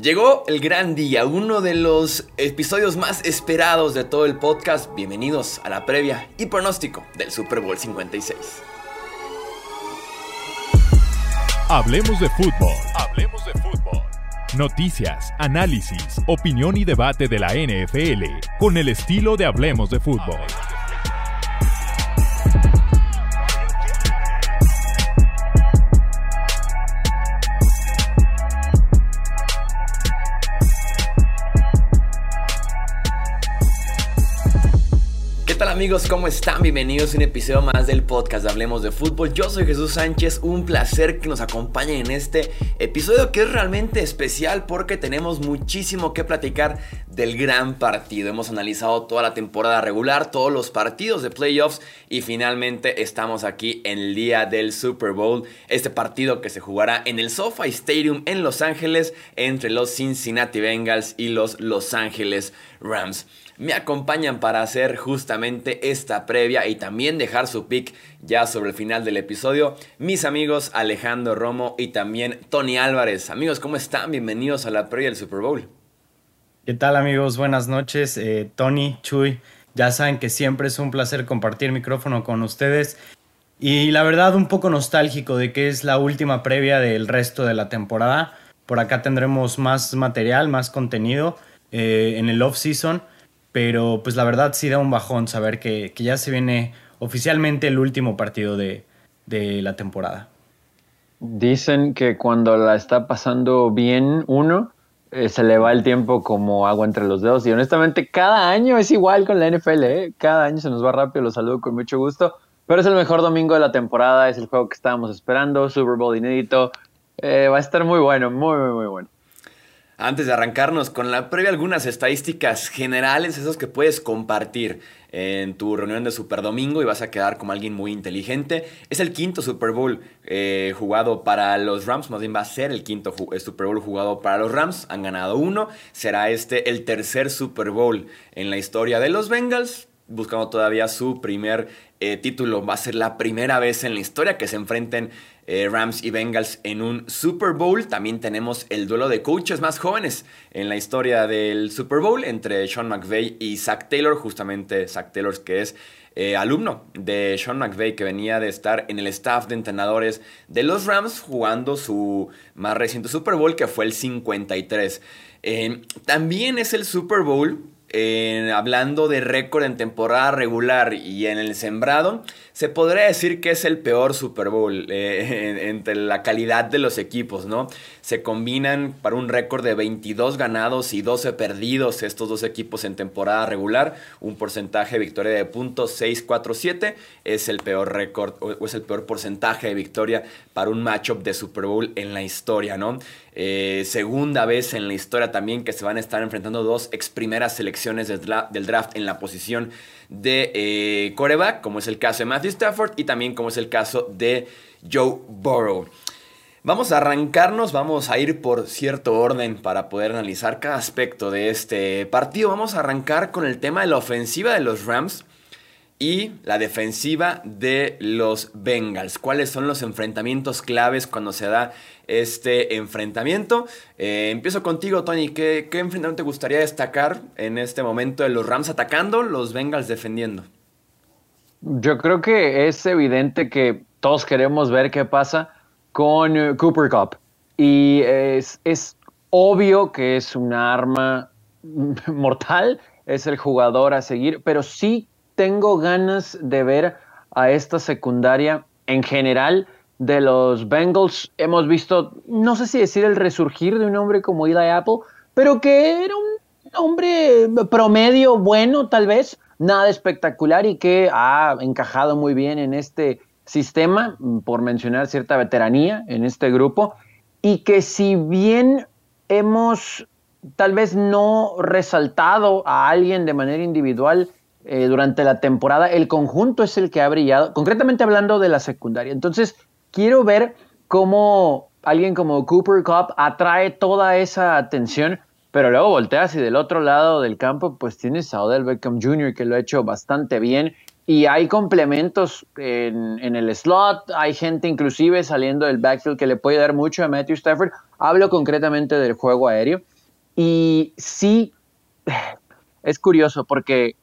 Llegó el gran día, uno de los episodios más esperados de todo el podcast. Bienvenidos a la previa y pronóstico del Super Bowl 56. Hablemos de fútbol. Hablemos de fútbol. Noticias, análisis, opinión y debate de la NFL con el estilo de Hablemos de fútbol. Amigos? ¿Cómo están? Bienvenidos a un episodio más del podcast de Hablemos de Fútbol. Yo soy Jesús Sánchez, un placer que nos acompañen en este episodio que es realmente especial porque tenemos muchísimo que platicar del gran partido. Hemos analizado toda la temporada regular, todos los partidos de playoffs y finalmente estamos aquí en el día del Super Bowl. Este partido que se jugará en el SoFi Stadium en Los Ángeles entre los Cincinnati Bengals y los Los Ángeles Rams me acompañan para hacer justamente esta previa y también dejar su pick ya sobre el final del episodio. Mis amigos Alejandro Romo y también Tony Álvarez. Amigos, ¿cómo están? Bienvenidos a la previa del Super Bowl. ¿Qué tal amigos? Buenas noches. Eh, Tony, Chuy, ya saben que siempre es un placer compartir micrófono con ustedes. Y la verdad un poco nostálgico de que es la última previa del resto de la temporada. Por acá tendremos más material, más contenido eh, en el off-season. Pero pues la verdad sí da un bajón saber que, ya se viene oficialmente el último partido de, la temporada. Dicen que cuando la está pasando bien uno, eh, se le va el tiempo como agua entre los dedos. Y honestamente, cada año es igual con la NFL. ¿eh? Cada año se nos va rápido. Los saludo con mucho gusto. Pero es el mejor domingo de la temporada. Es el juego que estábamos esperando. Super Bowl inédito. Eh, va a estar muy bueno, muy, muy, muy bueno. Antes de arrancarnos con la previa, algunas estadísticas generales, esos que puedes compartir en tu reunión de Super Domingo y vas a quedar como alguien muy inteligente. Es el quinto Super Bowl eh, jugado para los Rams, más bien va a ser el quinto Super Bowl jugado para los Rams. Han ganado uno, será este el tercer Super Bowl en la historia de los Bengals, buscando todavía su primer eh, título. Va a ser la primera vez en la historia que se enfrenten eh, Rams y Bengals en un Super Bowl. También tenemos el duelo de coaches más jóvenes en la historia del Super Bowl entre Sean McVay y Zach Taylor. Justamente Zach Taylor que es eh, alumno de Sean McVay que venía de estar en el staff de entrenadores de los Rams jugando su más reciente Super Bowl que fue el 53. Eh, también es el Super Bowl hablando de récord en temporada regular y en el sembrado, se podría decir que es el peor Super Bowl eh, entre la calidad de los equipos, ¿no? Se combinan para un récord de 22 ganados y 12 perdidos estos dos equipos en temporada regular, un porcentaje de victoria de .647 es el peor récord o es el peor porcentaje de victoria para un matchup de Super Bowl en la historia, ¿no? Eh, segunda vez en la historia también que se van a estar enfrentando dos ex primeras selecciones del draft, en la posición de eh, como es el caso de Stafford y también como es el caso de Joe Burrow. Vamos a arrancarnos, vamos a ir por cierto orden para poder analizar cada aspecto de este partido. Vamos a arrancar con el tema de la ofensiva de los Rams y la defensiva de los Bengals. ¿Cuáles son los enfrentamientos claves cuando se da este enfrentamiento? Eh, empiezo contigo, Tony. ¿Qué, ¿Qué, enfrentamiento te gustaría destacar en este momento de los Rams atacando, los Bengals defendiendo? Yo creo que es evidente que todos queremos ver qué pasa con eh, Cooper Cup. Y es, es obvio que es un arma mortal, es el jugador a seguir, pero sí tengo ganas de ver a esta secundaria en general de los Bengals. Hemos visto, no sé si decir el resurgir de un hombre como Eli Apple, pero que era un hombre promedio bueno tal vez, nada espectacular y que ha encajado muy bien en este sistema, por mencionar cierta veteranía en este grupo, y que si bien hemos tal vez no resaltado a alguien de manera individual, eh, durante la temporada, el conjunto es el que ha brillado, concretamente hablando de la secundaria. Entonces, quiero ver cómo alguien como Cooper Cup atrae toda esa atención, pero luego volteas y del otro lado del campo, pues tienes a Odell Beckham Jr., que lo ha hecho bastante bien. y hay complementos en, el slot, hay gente inclusive saliendo del backfield que le puede dar mucho a Matthew Stafford. Hablo concretamente del juego aéreo. Y sí, es curioso porque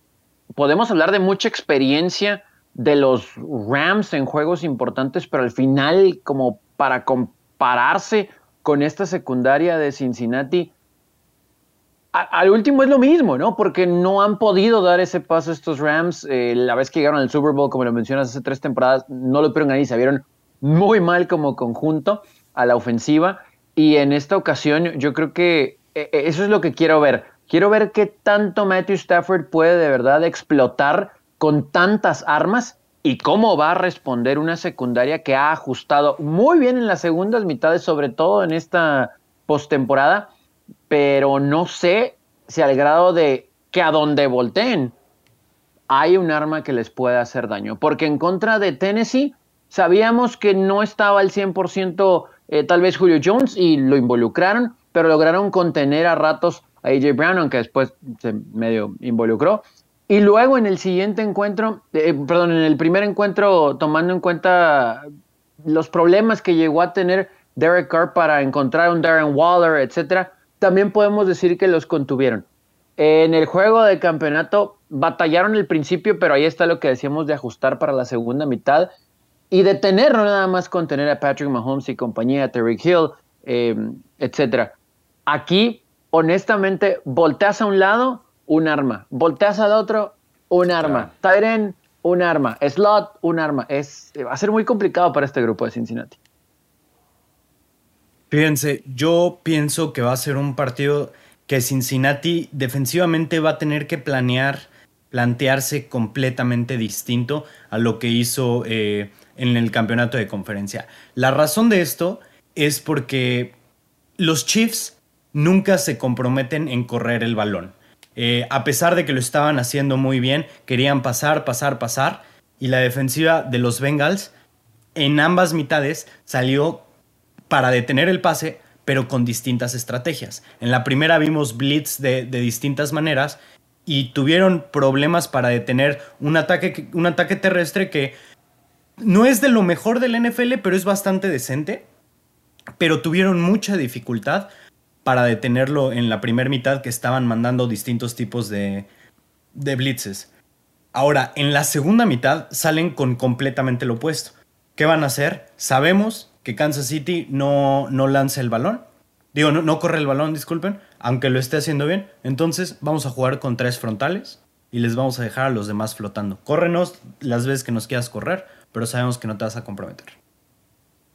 podemos hablar de mucha experiencia de los Rams en juegos importantes, pero al final, como para compararse con esta secundaria de Cincinnati, al último es lo mismo, ¿no? Porque no han podido dar ese paso estos Rams. Eh, la vez que llegaron al Super Bowl, como lo mencionas, hace tres temporadas, no lo pudieron ganar se vieron muy mal como conjunto a la ofensiva. Y en esta ocasión yo creo que eh, eh, eso es lo que quiero ver. Quiero ver qué tanto Matthew Stafford puede de verdad explotar con tantas armas y cómo va a responder una secundaria que ha ajustado muy bien en las segundas mitades, sobre todo en esta postemporada pero no sé si al grado de que a donde volteen hay un arma que les pueda hacer daño. Porque en contra de Tennessee sabíamos que no estaba al 100% eh, tal vez Julio Jones y lo involucraron, pero lograron contener a ratos a AJ Brown, aunque después se medio involucró. Y luego en el siguiente encuentro, eh, perdón, en el primer encuentro, tomando en cuenta los problemas que llegó a tener Derek Carr para encontrar un Darren Waller, etcétera, también podemos decir que los contuvieron. En el juego de campeonato batallaron el principio, pero ahí está lo que decíamos de ajustar para la segunda mitad y de tener, no nada más contener a Patrick Mahomes y compañía, Terry Hill, eh, etcétera. Aquí, honestamente, volteas a un lado, un arma. Volteas al otro, un arma. Tyren, un arma. Slot, un arma. Es, va a ser muy complicado para este grupo de Cincinnati. Fíjense, yo pienso que va a ser un partido que Cincinnati defensivamente va a tener que planear, plantearse completamente distinto a lo que hizo eh, en el campeonato de conferencia. La razón de esto es porque los Chiefs nunca se comprometen en correr el balón. Eh, a pesar de que lo estaban haciendo muy bien, querían pasar, pasar, pasar. Y la defensiva de los Bengals en ambas mitades salió para detener el pase, pero con distintas estrategias. En la primera vimos blitz de, distintas maneras y tuvieron problemas para detener un ataque, un ataque terrestre que no es de lo mejor del NFL, pero es bastante decente. Pero tuvieron mucha dificultad para detenerlo en la primera mitad que estaban mandando distintos tipos de, de blitzes. Ahora, en la segunda mitad salen con completamente lo opuesto. ¿Qué van a hacer? Sabemos que Kansas City no, no lance el balón. Digo, no, no corre el balón, disculpen, aunque lo esté haciendo bien. Entonces vamos a jugar con tres frontales y les vamos a dejar a los demás flotando. Córrenos las veces que nos quieras correr, pero sabemos que no te vas a comprometer.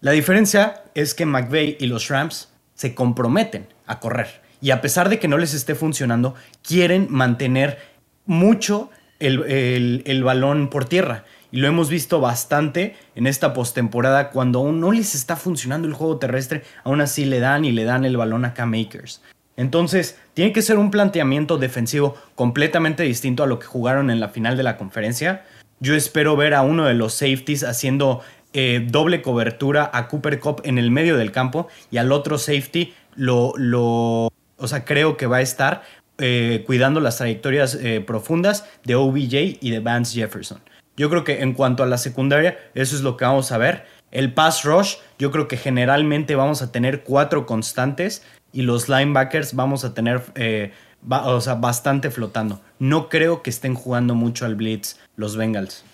La diferencia es que McVeigh y los Rams se comprometen a correr. Y a pesar de que no les esté funcionando, quieren mantener mucho el, el balón por tierra. Y lo hemos visto bastante en esta postemporada. Cuando aún no les está funcionando el juego terrestre, aún así le dan y le dan el balón a K-Makers. Entonces, tiene que ser un planteamiento defensivo completamente distinto a lo que jugaron en la final de la conferencia. Yo espero ver a uno de los safeties haciendo eh, doble cobertura a Cooper Cup en el medio del campo y al otro safety lo, lo o sea, creo que va a estar eh, cuidando las trayectorias eh, profundas de OBJ y de Vance Jefferson. Yo creo que en cuanto a la secundaria, eso es lo que vamos a ver. El pass rush, yo creo que generalmente vamos a tener cuatro constantes y los linebackers vamos a tener eh, o sea, bastante flotando. No creo que estén jugando mucho al blitz los Bengals.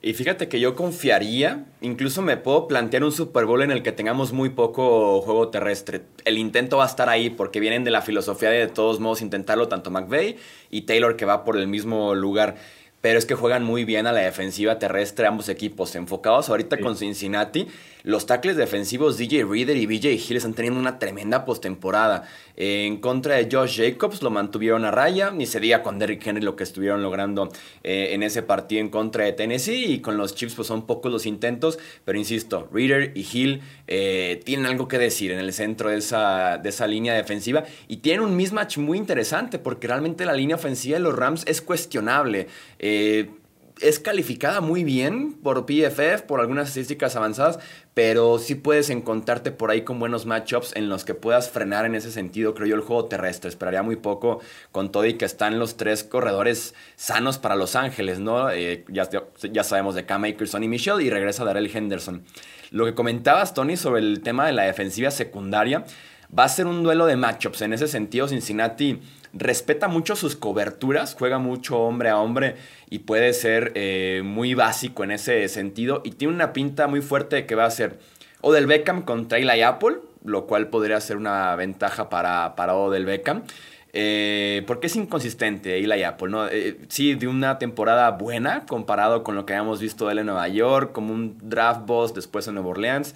Y fíjate que yo confiaría, incluso me puedo plantear un Super Bowl en el que tengamos muy poco juego terrestre. El intento va a estar ahí porque vienen de la filosofía de, de todos modos intentarlo tanto McVeigh y Taylor que va por el mismo lugar pero es que juegan muy bien a la defensiva terrestre ambos equipos. Enfocados ahorita con Cincinnati, los tackles defensivos DJ Reader y BJ Hill están teniendo una tremenda postemporada. en contra de Josh Jacobs lo mantuvieron a raya, ni se diga con Derrick Henry lo que estuvieron logrando eh, en ese partido en contra de Tennessee. Y con los Chips pues son pocos los intentos, pero insisto, Reader y Hill eh, tienen algo que decir en el centro de esa, de esa línea defensiva y tienen un mismatch muy interesante porque realmente la línea ofensiva de los Rams es cuestionable. Eh, es calificada muy bien por PFF, por algunas estadísticas avanzadas, pero sí puedes encontrarte por ahí con buenos matchups en los que puedas frenar en ese sentido, creo yo, el juego terrestre. Esperaría muy poco con todo y que están los tres corredores sanos para Los Ángeles, ¿no? Eh, ya, ya, sabemos de Cam Akers, y Michelle y regresa Darrell Henderson. Lo que comentabas, Tony, sobre el tema de la defensiva secundaria, va a ser un duelo de matchups. En ese sentido, Cincinnati respeta mucho sus coberturas, juega mucho hombre a hombre y puede ser eh, muy básico en ese sentido. Y tiene una pinta muy fuerte de que va a ser Odell Beckham contra Eli Apple, lo cual podría ser una ventaja para, para Odell Beckham. Eh, porque es inconsistente Eli Apple, ¿no? Eh, sí, de una temporada buena comparado con lo que habíamos visto él en Nueva York, como un draft boss después en Nueva Orleans.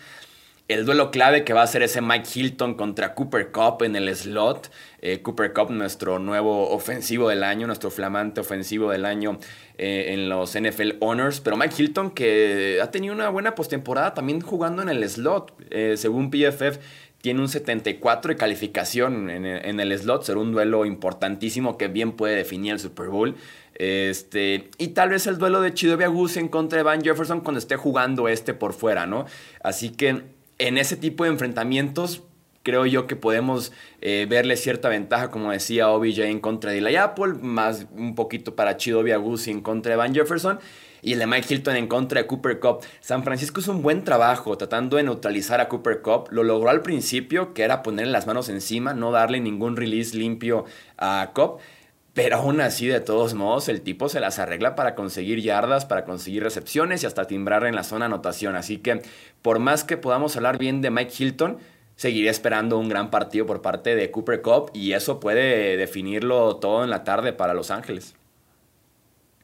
El duelo clave que va a ser ese Mike Hilton contra Cooper Cup en el slot. Eh, Cooper Cup, nuestro nuevo ofensivo del año, nuestro flamante ofensivo del año eh, en los NFL Honors. Pero Mike Hilton, que ha tenido una buena postemporada también jugando en el slot. Eh, según PFF, tiene un 74 de calificación en, el slot. Será un duelo importantísimo que bien puede definir el Super Bowl. Este, y tal vez el duelo de Chido Agusi en contra de Van Jefferson cuando esté jugando este por fuera, ¿no? Así que en ese tipo de enfrentamientos creo yo que podemos eh, verle cierta ventaja, como decía OBJ en contra de Eli Apple, más un poquito para Chido Agusi en contra de Van Jefferson. Y el de Mike Hilton en contra de Cooper Cup. San Francisco hizo un buen trabajo tratando de neutralizar a Cooper Cup. Lo logró al principio, que era ponerle las manos encima, no darle ningún release limpio a Cup. Pero aún así, de todos modos, el tipo se las arregla para conseguir yardas, para conseguir recepciones y hasta timbrar en la zona anotación. Así que, por más que podamos hablar bien de Mike Hilton, seguiré esperando un gran partido por parte de Cooper Cup y eso puede definirlo todo en la tarde para Los Ángeles.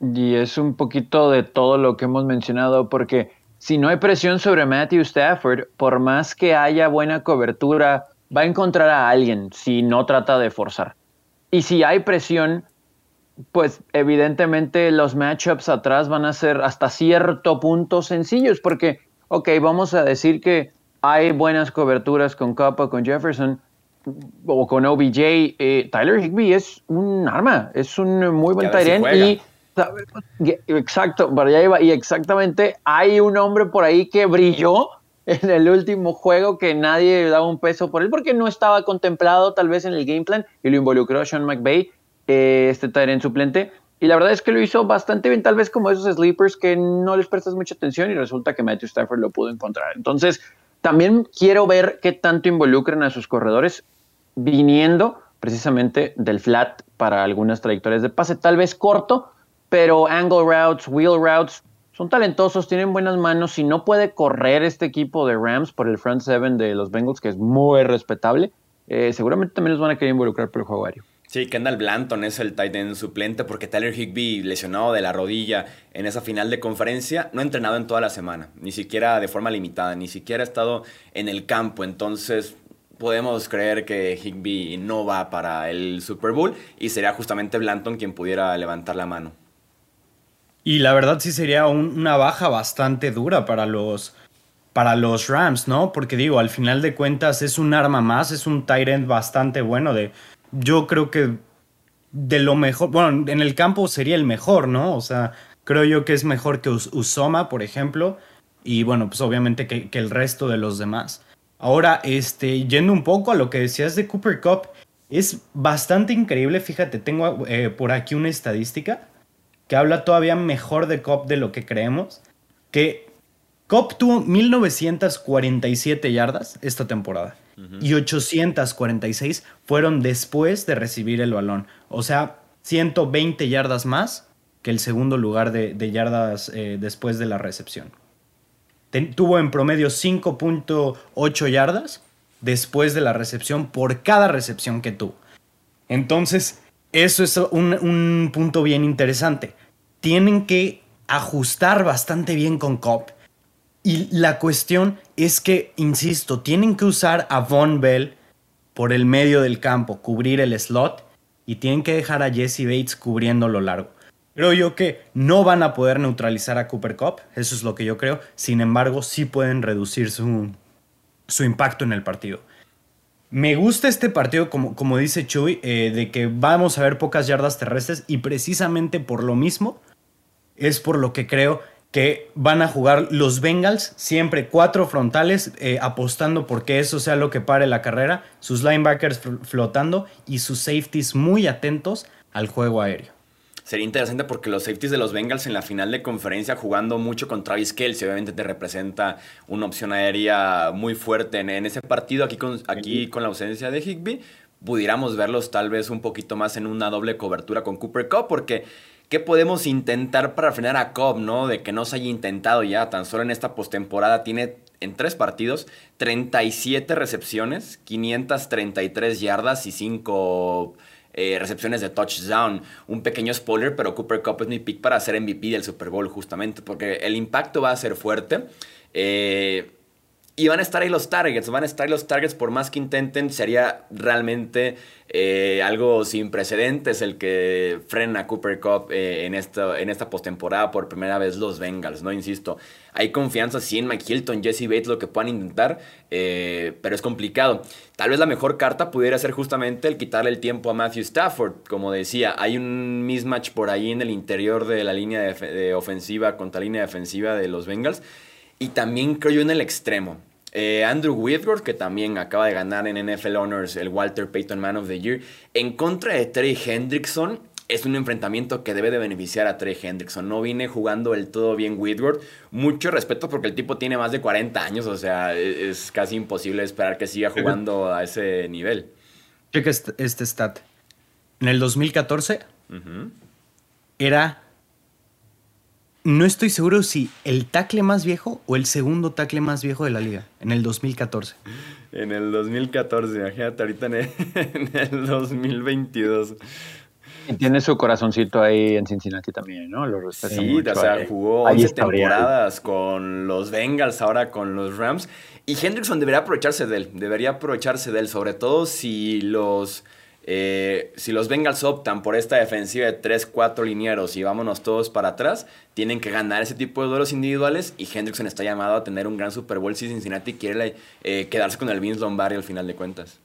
Y es un poquito de todo lo que hemos mencionado, porque si no hay presión sobre Matthew Stafford, por más que haya buena cobertura, va a encontrar a alguien si no trata de forzar. Y si hay presión, pues evidentemente los matchups atrás van a ser hasta cierto punto sencillos, porque, ok, vamos a decir que hay buenas coberturas con Copa, con Jefferson o con OBJ. Eh, Tyler Higby es un arma, es un muy buen Tyrant y exacto, para allá iba, y exactamente hay un hombre por ahí que brilló en el último juego que nadie daba un peso por él porque no estaba contemplado tal vez en el game plan y lo involucró Sean McVay, eh, este en suplente. Y la verdad es que lo hizo bastante bien, tal vez como esos sleepers que no les prestas mucha atención y resulta que Matthew Stafford lo pudo encontrar. Entonces, también quiero ver qué tanto involucran a sus corredores viniendo precisamente del flat para algunas trayectorias de pase, tal vez corto, pero angle routes, wheel routes, son talentosos, tienen buenas manos. Si no puede correr este equipo de Rams por el front seven de los Bengals, que es muy respetable, eh, seguramente también los van a querer involucrar por el juego aéreo. Sí, Kendall Blanton es el tight end suplente porque Tyler Higby, lesionado de la rodilla en esa final de conferencia, no ha entrenado en toda la semana, ni siquiera de forma limitada, ni siquiera ha estado en el campo. Entonces, podemos creer que Higby no va para el Super Bowl y sería justamente Blanton quien pudiera levantar la mano. Y la verdad sí sería una baja bastante dura para los, para los Rams, ¿no? Porque digo, al final de cuentas es un arma más, es un tight bastante bueno. De, yo creo que de lo mejor, bueno, en el campo sería el mejor, ¿no? O sea, creo yo que es mejor que Usoma, por ejemplo. Y bueno, pues obviamente que, el resto de los demás. Ahora, este, yendo un poco a lo que decías de Cooper Cup, es bastante increíble. Fíjate, tengo eh, por aquí una estadística que habla todavía mejor de Cop de lo que creemos, que Cop tuvo 1947 yardas esta temporada y 846 fueron después de recibir el balón. O sea, 120 yardas más que el segundo lugar de, yardas eh, después de la recepción. tuvo en promedio 5.8 yardas después de la recepción por cada recepción que tuvo. Entonces, eso es un, punto bien interesante. Tienen que ajustar bastante bien con Cop. Y la cuestión es que, insisto, tienen que usar a Von Bell por el medio del campo, cubrir el slot, y tienen que dejar a Jesse Bates cubriendo lo largo. Creo yo que no van a poder neutralizar a Cooper Cup, eso es lo que yo creo. Sin embargo, sí pueden reducir su, su impacto en el partido. Me gusta este partido, como, como dice Chuy, eh, de que vamos a ver pocas yardas terrestres y precisamente por lo mismo es por lo que creo que van a jugar los Bengals siempre cuatro frontales eh, apostando porque eso sea lo que pare la carrera, sus linebackers flotando y sus safeties muy atentos al juego aéreo. Sería interesante porque los safeties de los Bengals en la final de conferencia jugando mucho con Travis Kelsey, obviamente te representa una opción aérea muy fuerte en, ese partido. Aquí con, aquí con la ausencia de Higby, pudiéramos verlos tal vez un poquito más en una doble cobertura con Cooper Cup, porque ¿qué podemos intentar para frenar a Cobb, no? De que no se haya intentado ya, tan solo en esta postemporada tiene en tres partidos 37 recepciones, 533 yardas y 5 eh, recepciones de touchdown. Un pequeño spoiler, pero Cooper Cup es mi pick para ser MVP del Super Bowl justamente, porque el impacto va a ser fuerte. Eh, y van a estar ahí los targets, van a estar ahí los targets por más que intenten, sería realmente eh, algo sin precedentes el que frena a Cooper Cup eh, en, esta, en esta postemporada por primera vez los Bengals, ¿no? Insisto, hay confianza sí en Mike Hilton, Jesse Bates, lo que puedan intentar, eh, pero es complicado. Tal vez la mejor carta pudiera ser justamente el quitarle el tiempo a Matthew Stafford, como decía, hay un mismatch por ahí en el interior de la línea de, ofensiva contra la línea defensiva de los Bengals, y también creo yo en el extremo. Eh, Andrew Whitworth, que también acaba de ganar en NFL Honors el Walter Payton Man of the Year, en contra de Trey Hendrickson. Es un enfrentamiento que debe de beneficiar a Trey Hendrickson. No viene jugando del todo bien Whitworth. Mucho respeto porque el tipo tiene más de 40 años. O sea, e-, es casi imposible esperar que siga jugando a ese nivel. Checa este, este stat. En el 2014 era no estoy seguro si el tackle más viejo o el segundo tackle más viejo de la liga, en el 2014. En el 2014, imagínate ahorita en el, 2022. Y tiene su corazoncito ahí en Cincinnati también, ¿no? Lo sí, o sea, jugó 11 temporadas con los Bengals, ahora con los Rams. Y Hendrickson debería aprovecharse de él, debería aprovecharse de él, sobre todo si los eh, si los Bengals optan por esta defensiva de 3-4 linieros y vámonos todos para atrás, tienen que ganar ese tipo de duelos individuales y Hendrickson está llamado a tener un gran Super Bowl si Cincinnati quiere eh, quedarse con el Vince Lombardi al final de cuentas.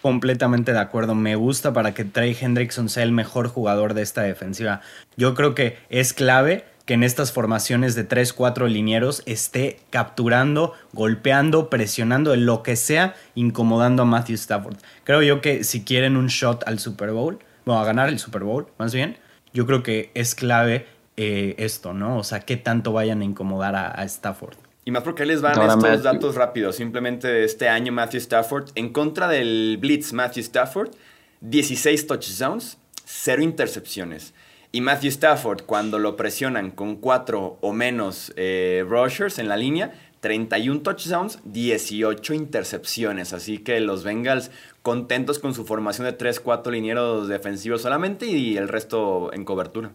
Completamente de acuerdo. Me gusta para que Trey Hendrickson sea el mejor jugador de esta defensiva. Yo creo que es clave que en estas formaciones de 3-4 linieros esté capturando, golpeando, presionando, lo que sea, incomodando a Matthew Stafford. Creo yo que si quieren un shot al Super Bowl, bueno, a ganar el Super Bowl, más bien, yo creo que es clave eh, esto, ¿no? O sea, qué tanto vayan a incomodar a, Stafford. Y más porque les van estos datos rápidos. Simplemente este año Matthew Stafford, en contra del Blitz Matthew Stafford, 16 touchdowns, 0 intercepciones. Y Matthew Stafford, cuando lo presionan con cuatro o menos eh, rushers en la línea, 31 touchdowns, 18 intercepciones. Así que los Bengals contentos con su formación de 3-4 linieros defensivos solamente y el resto en cobertura.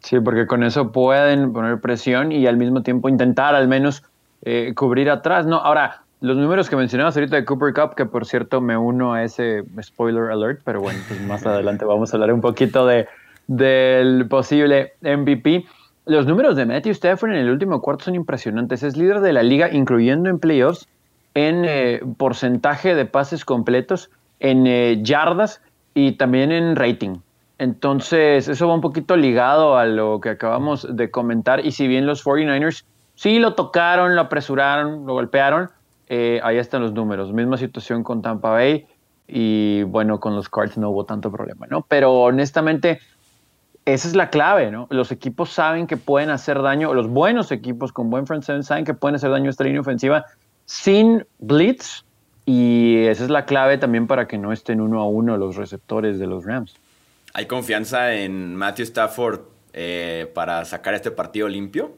Sí, porque con eso pueden poner presión y al mismo tiempo intentar al menos eh, cubrir atrás. No, ahora, los números que mencionabas ahorita de Cooper Cup, que por cierto me uno a ese spoiler alert, pero bueno, pues más adelante vamos a hablar un poquito de, del posible MVP. Los números de Matthew Stafford en el último cuarto son impresionantes. Es líder de la liga, incluyendo en playoffs, en eh, porcentaje de pases completos, en eh, yardas y también en rating. Entonces, eso va un poquito ligado a lo que acabamos de comentar. Y si bien los 49ers sí lo tocaron, lo apresuraron, lo golpearon, eh, ahí están los números. Misma situación con Tampa Bay. Y bueno, con los Cards no hubo tanto problema, ¿no? Pero honestamente, esa es la clave, ¿no? Los equipos saben que pueden hacer daño, los buenos equipos con buen front seven saben que pueden hacer daño a esta línea ofensiva sin blitz y esa es la clave también para que no estén uno a uno los receptores de los Rams. ¿Hay confianza en Matthew Stafford eh, para sacar este partido limpio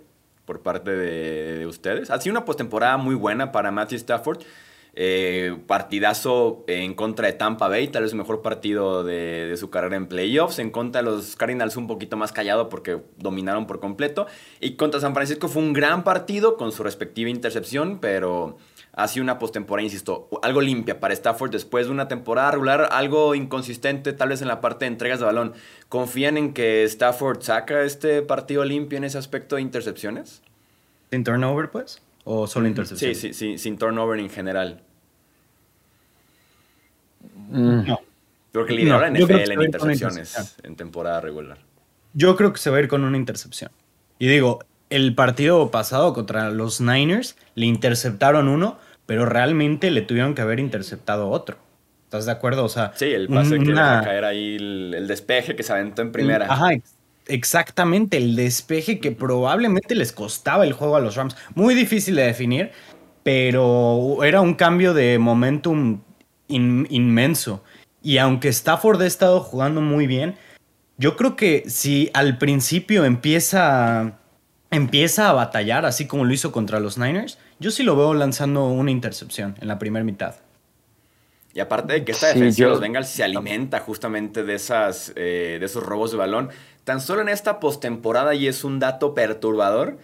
por parte de, de ustedes? Ha sido una postemporada muy buena para Matthew Stafford. Eh, partidazo en contra de Tampa Bay, tal vez el mejor partido de, su carrera en playoffs. En contra de los Cardinals un poquito más callado porque dominaron por completo. Y contra San Francisco fue un gran partido con su respectiva intercepción, pero ha sido una postemporada, insisto, algo limpia para Stafford después de una temporada regular, algo inconsistente tal vez en la parte de entregas de balón. ¿Confían en que Stafford saca este partido limpio en ese aspecto de intercepciones? ¿Sin turnover, pues? ¿O solo intercepción? Sí, sí, sí, sin turnover en general. Mm. No. Creo que lidera la NFL en intercepciones en temporada regular. Yo creo que se va a ir con una intercepción. Y digo, el partido pasado contra los Niners le interceptaron uno, pero realmente le tuvieron que haber interceptado otro. ¿Estás de acuerdo? O sea, sí, el pase que deja caer ahí, el, despeje que se aventó en primera. Ajá, exactamente, el despeje que probablemente les costaba el juego a los Rams. Muy difícil de definir, pero era un cambio de momentum inmenso. Y aunque Stafford ha estado jugando muy bien, yo creo que si al principio empieza, empieza a batallar, así como lo hizo contra los Niners, yo sí lo veo lanzando una intercepción en la primera mitad. Y aparte de que esta defensa de los Bengals se alimenta justamente de, esas, eh, de esos robos de balón, tan solo en esta postemporada, y es un dato perturbador,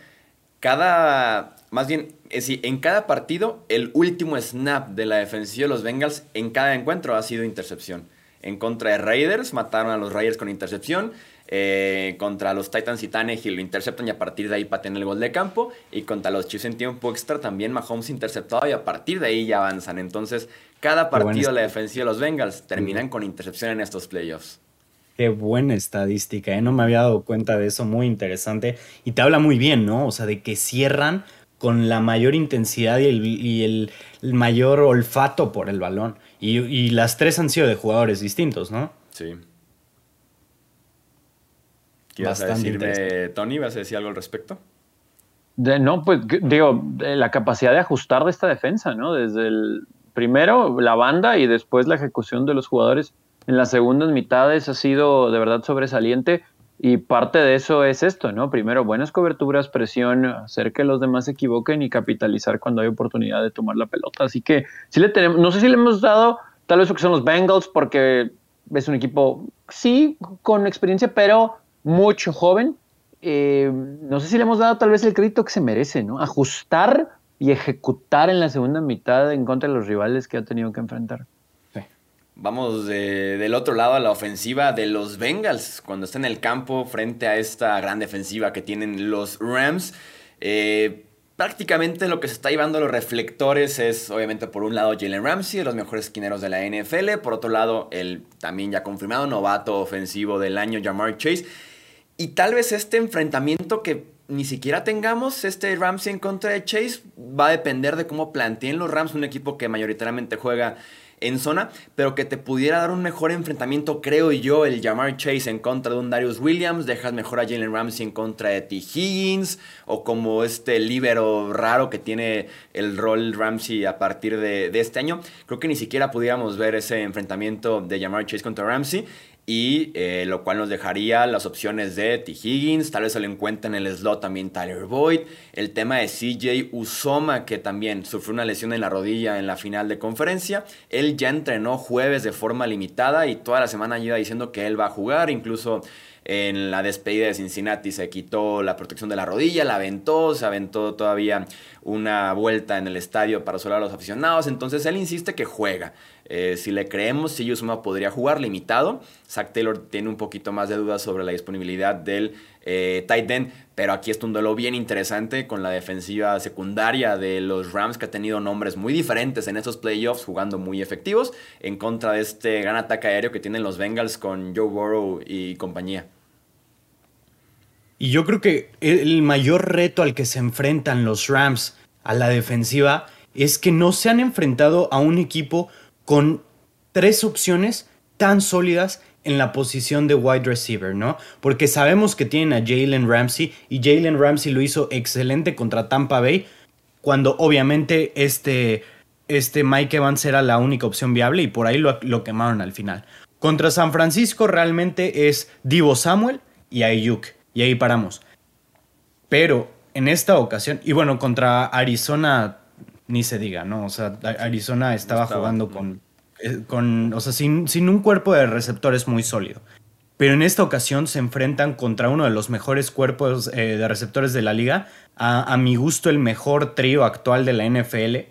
cada, más bien, en cada partido, el último snap de la defensiva de los Bengals en cada encuentro ha sido intercepción. En contra de Raiders, mataron a los Raiders con intercepción. Eh, contra los Titans y Tannehill lo interceptan y a partir de ahí patean el gol de campo. Y contra los Chiefs en tiempo extra también Mahomes interceptado y a partir de ahí ya avanzan. Entonces, cada partido de la defensiva de los Bengals terminan con intercepción en estos playoffs. Qué buena estadística, ¿eh? no me había dado cuenta de eso, muy interesante. Y te habla muy bien, ¿no? O sea, de que cierran con la mayor intensidad y el, mayor olfato por el balón. Y, las tres han sido de jugadores distintos, ¿no? Sí. ¿Qué vas a decirme, Tony? ¿Vas a decir algo al respecto? no, pues digo, la capacidad de ajustar de esta defensa, ¿no? Desde el primero la banda y después la ejecución de los jugadores en las segundas mitades ha sido de verdad sobresaliente. Y parte de eso es esto, ¿no? Primero, buenas coberturas, presión, hacer que los demás se equivoquen y capitalizar cuando hay oportunidad de tomar la pelota. Así que sí le tenemos, no sé si le hemos dado tal vez lo que son los Bengals, porque es un equipo, sí, con experiencia, pero mucho joven. Eh, no sé si le hemos dado tal vez el crédito que se merece, ¿no? Ajustar y ejecutar en la segunda mitad en contra de los rivales que ha tenido que enfrentar. Vamos del otro lado a la ofensiva de los Bengals, cuando está en el campo frente a esta gran defensiva que tienen los Rams. Eh, prácticamente lo que se está llevando a los reflectores es, obviamente, por un lado Jalen Ramsey, de los mejores esquineros de la NFL. Por otro lado, el también ya confirmado novato ofensivo del año, Jamar Chase. Y tal vez este enfrentamiento que ni siquiera tengamos este Ramsey en contra de Chase va a depender de cómo planteen los Rams, un equipo que mayoritariamente juega en zona, pero que te pudiera dar un mejor enfrentamiento, creo yo, el Jamar Chase en contra de un Darius Williams, dejas mejor a Jalen Ramsey en contra de T. Higgins, o como este libero raro que tiene el rol Ramsey a partir de, de este año. Creo que ni siquiera pudiéramos ver ese enfrentamiento de Jamar Chase contra Ramsey y eh, lo cual nos dejaría las opciones de T. Higgins, tal vez se lo encuentra en el slot también Tyler Boyd, el tema de CJ Usoma que también sufrió una lesión en la rodilla en la final de conferencia, él ya entrenó jueves de forma limitada y toda la semana iba diciendo que él va a jugar, incluso en la despedida de Cincinnati se quitó la protección de la rodilla, la aventó, se aventó todavía una vuelta en el estadio para solar a los aficionados, entonces él insiste que juega. Eh, si le creemos, si Yusuma podría jugar limitado. Zach Taylor tiene un poquito más de dudas sobre la disponibilidad del eh, tight end, pero aquí está un duelo bien interesante con la defensiva secundaria de los Rams que ha tenido nombres muy diferentes en estos playoffs, jugando muy efectivos, en contra de este gran ataque aéreo que tienen los Bengals con Joe Burrow y compañía. Y yo creo que el mayor reto al que se enfrentan los Rams a la defensiva es que no se han enfrentado a un equipo con tres opciones tan sólidas en la posición de wide receiver, ¿no? Porque sabemos que tienen a Jalen Ramsey y Jalen Ramsey lo hizo excelente contra Tampa Bay, cuando obviamente este, este Mike Evans era la única opción viable y por ahí lo, lo quemaron al final. Contra San Francisco realmente es Divo Samuel y Ayuk, y ahí paramos. Pero en esta ocasión, y bueno, contra Arizona ni se diga, ¿no? O sea, Arizona estaba, jugando con, eh, con, o sea, sin, sin un cuerpo de receptores muy sólido. Pero en esta ocasión se enfrentan contra uno de los mejores cuerpos eh, de receptores de la liga, a, a, mi gusto el mejor trío actual de la NFL.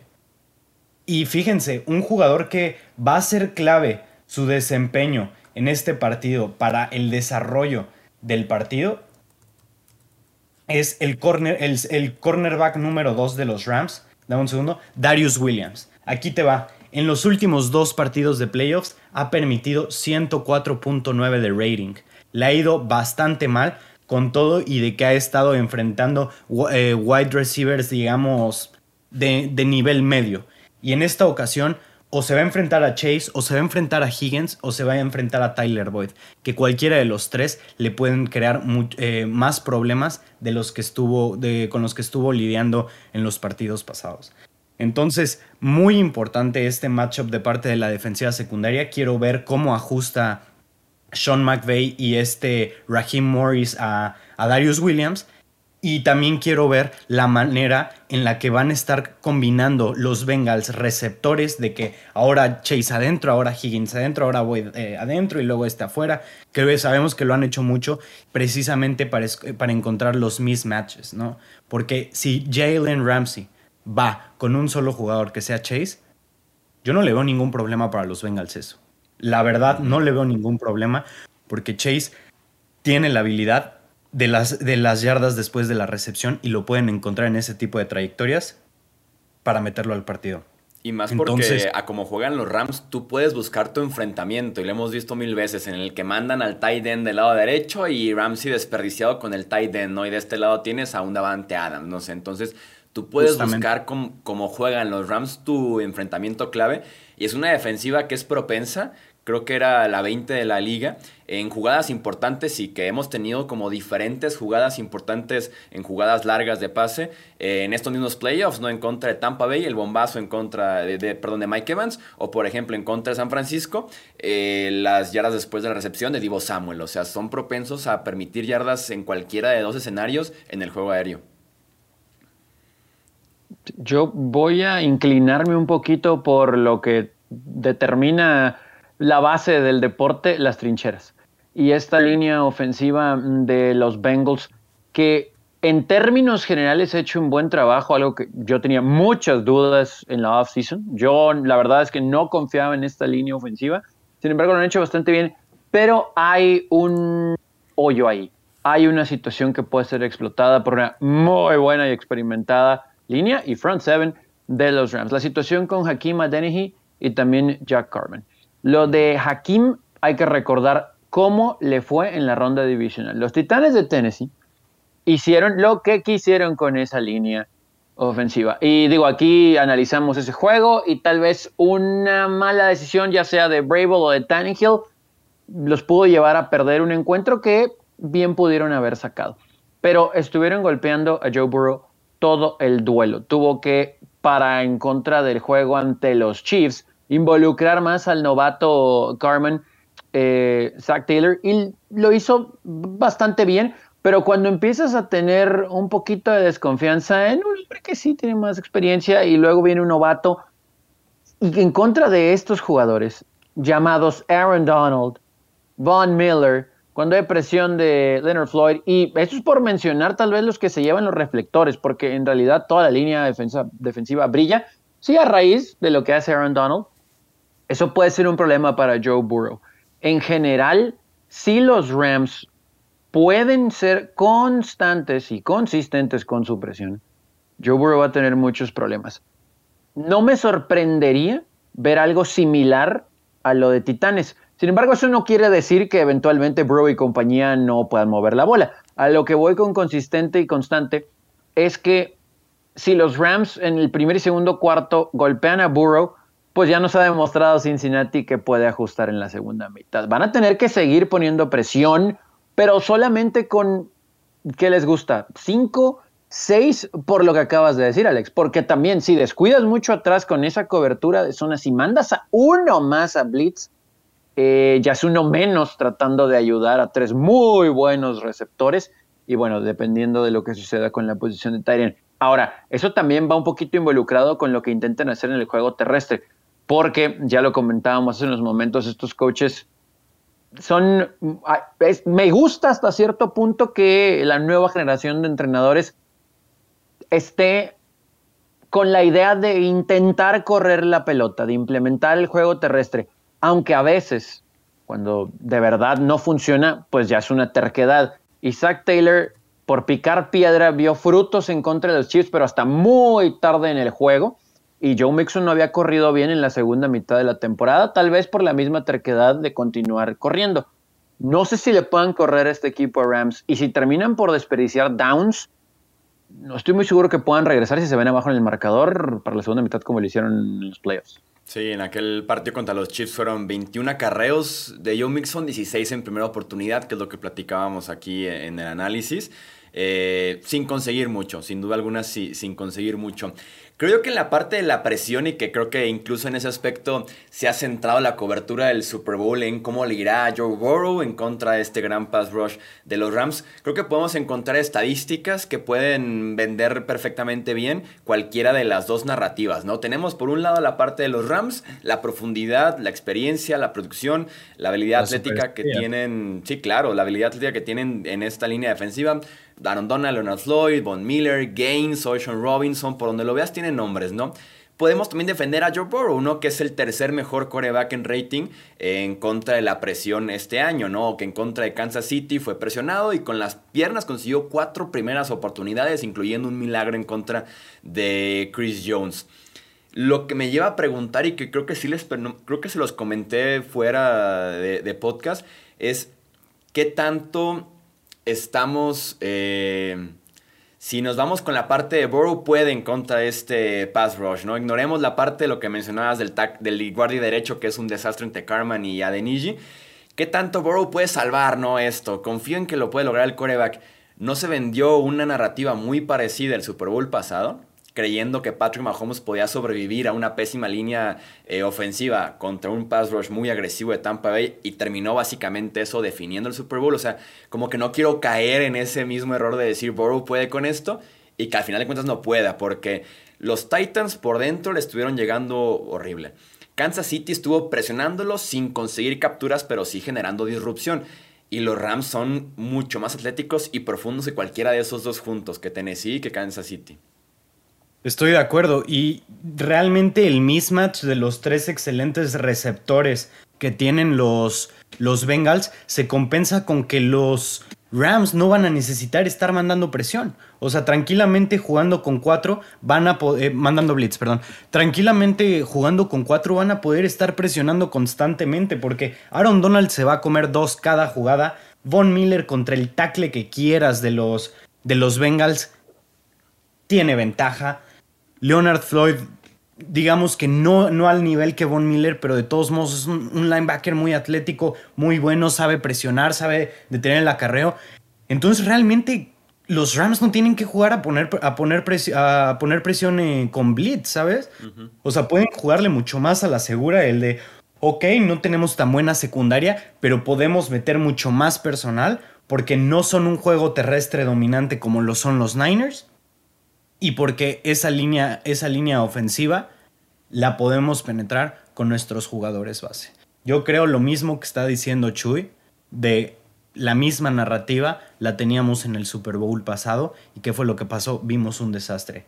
Y fíjense, un jugador que va a ser clave su desempeño en este partido para el desarrollo del partido es el, corner, el, el cornerback número 2 de los Rams, dame un segundo, Darius Williams. Aquí te va. En los últimos dos partidos de playoffs ha permitido 104.9 de rating. le ha ido bastante mal con todo y de que ha estado enfrentando eh, wide receivers, digamos, de, de nivel medio. Y en esta ocasión o se va a enfrentar a Chase, o se va a enfrentar a Higgins, o se va a enfrentar a Tyler Boyd. Que cualquiera de los tres le pueden crear eh, más problemas de los que estuvo, con los que estuvo lidiando en los partidos pasados. Entonces, muy importante este matchup de parte de la defensiva secundaria. Quiero ver cómo ajusta Sean McVay y este Raheem Morris a, a Darius Williams y también quiero ver la manera en la que van a estar combinando los Bengals receptores de que ahora Chase adentro, ahora Higgins adentro, ahora voy eh, adentro y luego este afuera. Que sabemos que lo han hecho mucho precisamente para, para encontrar los mismatches, ¿no? Porque si Jalen Ramsey va con un solo jugador que sea Chase, yo no le veo ningún problema para los Bengals eso. La verdad, no le veo ningún problema porque Chase tiene la habilidad de las, de las yardas después de la recepción y lo pueden encontrar en ese tipo de trayectorias para meterlo al partido. Y más porque a como juegan los Rams, tú puedes buscar tu enfrentamiento. Y lo hemos visto mil veces en el que mandan al tight end del lado derecho y Ramsey desperdiciado con el tight end, ¿no? Y de este lado tienes a un Davante Adams, no sé. Entonces, tú puedes buscar cómo juegan los Rams tu enfrentamiento clave. Y es una defensiva que es propensa creo que era la 20 de la liga, en jugadas importantes y que hemos tenido como diferentes jugadas importantes en jugadas largas de pase eh, en estos mismos playoffs, ¿no? En contra de Tampa Bay, el bombazo en contra de, perdón, de Mike Evans, o por ejemplo en contra de San Francisco, eh, las yardas después de la recepción de Divo Samuel, o sea, son propensos a permitir yardas en cualquiera de dos escenarios en el juego aéreo. Yo voy a inclinarme un poquito por lo que determina la base del deporte, las trincheras. Y esta línea ofensiva de los Bengals, que en términos generales ha hecho un buen trabajo, algo que yo tenía muchas dudas en la offseason. Yo la verdad es que no confiaba en esta línea ofensiva. Sin embargo, lo han hecho bastante bien, pero hay un hoyo ahí. Hay una situación que puede ser explotada por una muy buena y experimentada línea y front seven de los Rams. La situación con Hakim Adeniji y también Jack Carmen. Lo de Hakim hay que recordar cómo le fue en la ronda divisional. Los Titanes de Tennessee hicieron lo que quisieron con esa línea ofensiva. Y digo, aquí analizamos ese juego y tal vez una mala decisión, ya sea de Brable o de Tannehill, los pudo llevar a perder un encuentro que bien pudieron haber sacado. Pero estuvieron golpeando a Joe Burrow todo el duelo. Tuvo que, para en contra del juego ante los Chiefs, involucrar más al novato Carmen, eh, Zach Taylor, y lo hizo bastante bien, pero cuando empiezas a tener un poquito de desconfianza en un hombre que sí tiene más experiencia y luego viene un novato, y en contra de estos jugadores llamados Aaron Donald, Von Miller, cuando hay presión de Leonard Floyd, y esto es por mencionar tal vez los que se llevan los reflectores, porque en realidad toda la línea defensiva brilla, sí a raíz de lo que hace Aaron Donald, eso puede ser un problema para Joe Burrow. En general, si los Rams pueden ser constantes y consistentes con su presión, Joe Burrow va a tener muchos problemas. No me sorprendería ver algo similar a lo de Titanes. Sin embargo, eso no quiere decir que eventualmente Burrow y compañía no puedan mover la bola. A lo que voy con consistente y constante es que si los Rams en el primer y segundo cuarto golpean a Burrow, pues ya nos ha demostrado Cincinnati que puede ajustar en la segunda mitad. Van a tener que seguir poniendo presión, pero solamente con, ¿qué les gusta? ¿Cinco? ¿Seis? Por lo que acabas de decir, Alex. Porque también si descuidas mucho atrás con esa cobertura de zonas y mandas a uno más a Blitz, eh, ya es uno menos tratando de ayudar a tres muy buenos receptores. Y bueno, dependiendo de lo que suceda con la posición de Tyrion. Ahora, eso también va un poquito involucrado con lo que intentan hacer en el juego terrestre porque ya lo comentábamos en los momentos, estos coaches son, me gusta hasta cierto punto que la nueva generación de entrenadores esté con la idea de intentar correr la pelota, de implementar el juego terrestre, aunque a veces, cuando de verdad no funciona, pues ya es una terquedad. Isaac Taylor, por picar piedra, vio frutos en contra de los Chiefs, pero hasta muy tarde en el juego y Joe Mixon no había corrido bien en la segunda mitad de la temporada, tal vez por la misma terquedad de continuar corriendo. No sé si le puedan correr este equipo a Rams. Y si terminan por desperdiciar downs, no estoy muy seguro que puedan regresar si se ven abajo en el marcador para la segunda mitad como lo hicieron en los playoffs. Sí, en aquel partido contra los Chiefs fueron 21 acarreos de Joe Mixon, 16 en primera oportunidad, que es lo que platicábamos aquí en el análisis. Eh, sin conseguir mucho, sin duda alguna sin conseguir mucho. Creo que en la parte de la presión y que creo que incluso en ese aspecto se ha centrado la cobertura del Super Bowl en cómo le irá a Joe Burrow en contra de este gran pass rush de los Rams, creo que podemos encontrar estadísticas que pueden vender perfectamente bien cualquiera de las dos narrativas, ¿no? Tenemos por un lado la parte de los Rams, la profundidad, la experiencia, la producción, la habilidad atlética que tienen, sí, claro, la habilidad atlética que tienen en esta línea defensiva. Aaron Donald, Leonard Floyd, Von Miller, Gaines, Ocean Robinson, por donde lo veas tienen nombres, ¿no? Podemos también defender a Joe Burrow, ¿no? Que es el tercer mejor coreback en rating en contra de la presión este año, ¿no? Que en contra de Kansas City fue presionado y con las piernas consiguió cuatro primeras oportunidades, incluyendo un milagro en contra de Chris Jones. Lo que me lleva a preguntar y que creo que sí les creo que se los comenté fuera de, de podcast es qué tanto estamos... Eh, si nos vamos con la parte de Burrow puede en contra de este pass rush, ¿no? Ignoremos la parte de lo que mencionabas del, del guardia derecho, que es un desastre entre Carman y Adeniji. ¿Qué tanto Burrow puede salvar, no? Esto. Confío en que lo puede lograr el coreback. ¿No se vendió una narrativa muy parecida al Super Bowl pasado? Creyendo que Patrick Mahomes podía sobrevivir a una pésima línea eh, ofensiva contra un pass rush muy agresivo de Tampa Bay y terminó básicamente eso definiendo el Super Bowl. O sea, como que no quiero caer en ese mismo error de decir Burrow puede con esto y que al final de cuentas no pueda, porque los Titans por dentro le estuvieron llegando horrible. Kansas City estuvo presionándolo sin conseguir capturas, pero sí generando disrupción. Y los Rams son mucho más atléticos y profundos que cualquiera de esos dos juntos, que Tennessee y que Kansas City. Estoy de acuerdo. Y realmente el mismatch de los tres excelentes receptores que tienen los, los Bengals se compensa con que los Rams no van a necesitar estar mandando presión. O sea, tranquilamente jugando con cuatro van a poder, eh, mandando blitz, perdón. Tranquilamente jugando con cuatro van a poder estar presionando constantemente porque Aaron Donald se va a comer dos cada jugada. Von Miller contra el tackle que quieras de los, de los Bengals tiene ventaja. Leonard Floyd, digamos que no, no al nivel que Von Miller, pero de todos modos es un, linebacker muy atlético, muy bueno, sabe presionar, sabe detener el acarreo. Entonces realmente los Rams no tienen que jugar a poner, a poner, a poner presión eh, con blitz, ¿sabes? O sea, pueden jugarle mucho más a la segura el de, ok, no tenemos tan buena secundaria, pero podemos meter mucho más personal porque no son un juego terrestre dominante como lo son los Niners y porque esa línea, esa línea ofensiva la podemos penetrar con nuestros jugadores base. Yo creo lo mismo que está diciendo Chuy, de la misma narrativa la teníamos en el Super Bowl pasado y qué fue lo que pasó, vimos un desastre.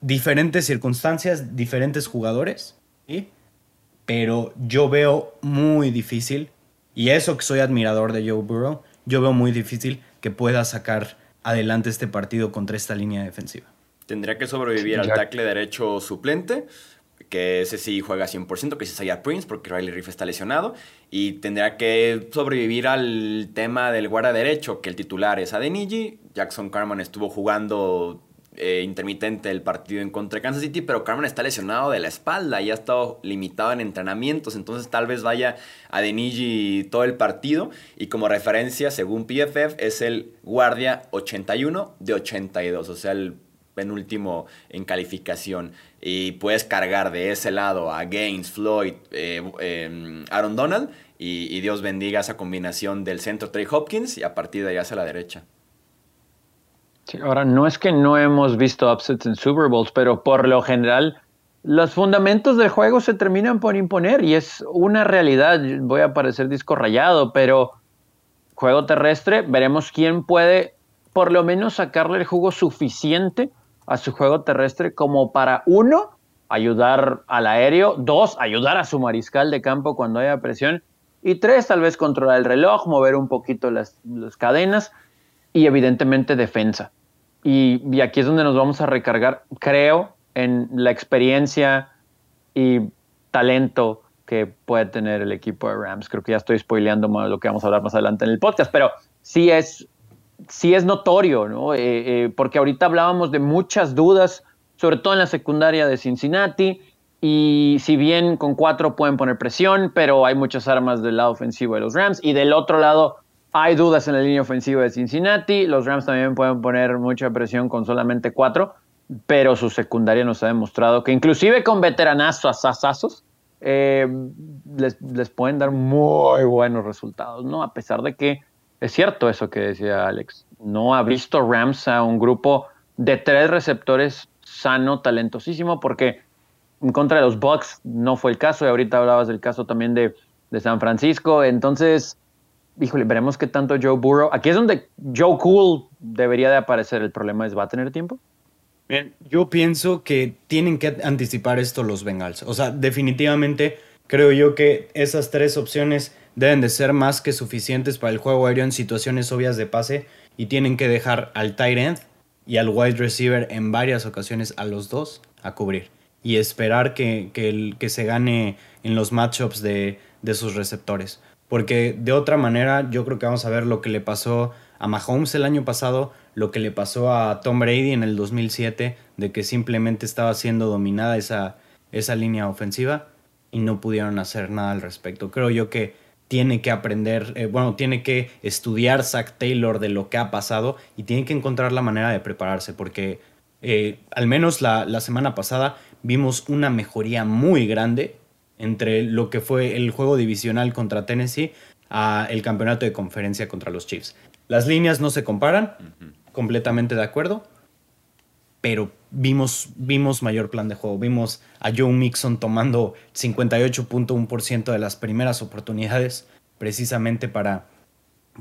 Diferentes circunstancias, diferentes jugadores, pero yo veo muy difícil, y eso que soy admirador de Joe Burrow, yo veo muy difícil que pueda sacar adelante este partido contra esta línea defensiva. Tendría que sobrevivir al tackle derecho suplente, que ese sí juega 100%, que es Isaiah Prince, porque Riley Reef está lesionado. Y tendría que sobrevivir al tema del guarda derecho, que el titular es Adeniji. Jackson Carman estuvo jugando eh, intermitente el partido en contra de Kansas City, pero Carman está lesionado de la espalda y ha estado limitado en entrenamientos, entonces tal vez vaya a Denigi todo el partido. Y como referencia, según PFF, es el guardia 81 de 82, o sea, el penúltimo en calificación. Y puedes cargar de ese lado a Gaines, Floyd, eh, em, Aaron Donald. Y, Dios bendiga esa combinación del centro Trey Hopkins y a partir de ahí hacia la derecha. ahora, no es que no hemos visto upsets en Super Bowls, pero por lo general los fundamentos del juego se terminan por imponer y es una realidad. Voy a parecer disco rayado, pero juego terrestre, veremos quién puede por lo menos sacarle el jugo suficiente a su juego terrestre como para, uno, ayudar al aéreo, dos, ayudar a su mariscal de campo cuando haya presión, y tres, tal vez controlar el reloj, mover un poquito las, cadenas y evidentemente defensa. Y, y, aquí es donde nos vamos a recargar, creo, en la experiencia y talento que puede tener el equipo de Rams. Creo que ya estoy spoileando más lo que vamos a hablar más adelante en el podcast, pero sí es, sí es notorio, ¿no? Eh, eh, porque ahorita hablábamos de muchas dudas, sobre todo en la secundaria de Cincinnati, y si bien con cuatro pueden poner presión, pero hay muchas armas del lado ofensivo de los Rams, y del otro lado hay dudas en la línea ofensiva de Cincinnati, los Rams también pueden poner mucha presión con solamente cuatro, pero su secundaria nos ha demostrado que inclusive con veteranazos, asazos, eh, les, les, pueden dar muy buenos resultados, ¿no? A pesar de que es cierto eso que decía Alex, no ha visto Rams a un grupo de tres receptores sano, talentosísimo, porque en contra de los Bucks no fue el caso, y ahorita hablabas del caso también de, de San Francisco, entonces, híjole, veremos qué tanto Joe Burrow, aquí es donde Joe Cool debería de aparecer, el problema es, ¿va a tener tiempo? Bien, yo pienso que tienen que anticipar esto los Bengals. O sea, definitivamente creo yo que esas tres opciones deben de ser más que suficientes para el juego aéreo en situaciones obvias de pase y tienen que dejar al tight end y al wide receiver en varias ocasiones a los dos a cubrir y esperar que, que se gane en los matchups de, de sus receptores. Porque de otra manera yo creo que vamos a ver lo que le pasó a Mahomes el año pasado, lo que le pasó a Tom Brady en el 2007, de que simplemente estaba siendo dominada esa, esa línea ofensiva y no pudieron hacer nada al respecto. Creo yo que tiene que aprender, eh, bueno, tiene que estudiar Zach Taylor de lo que ha pasado y tiene que encontrar la manera de prepararse, porque eh, al menos la, la semana pasada vimos una mejoría muy grande entre lo que fue el juego divisional contra Tennessee a el campeonato de conferencia contra los Chiefs. Las líneas no se comparan, completamente de acuerdo, pero vimos, vimos mayor plan de juego. Vimos a Joe Mixon tomando 58.1% de las primeras oportunidades precisamente para,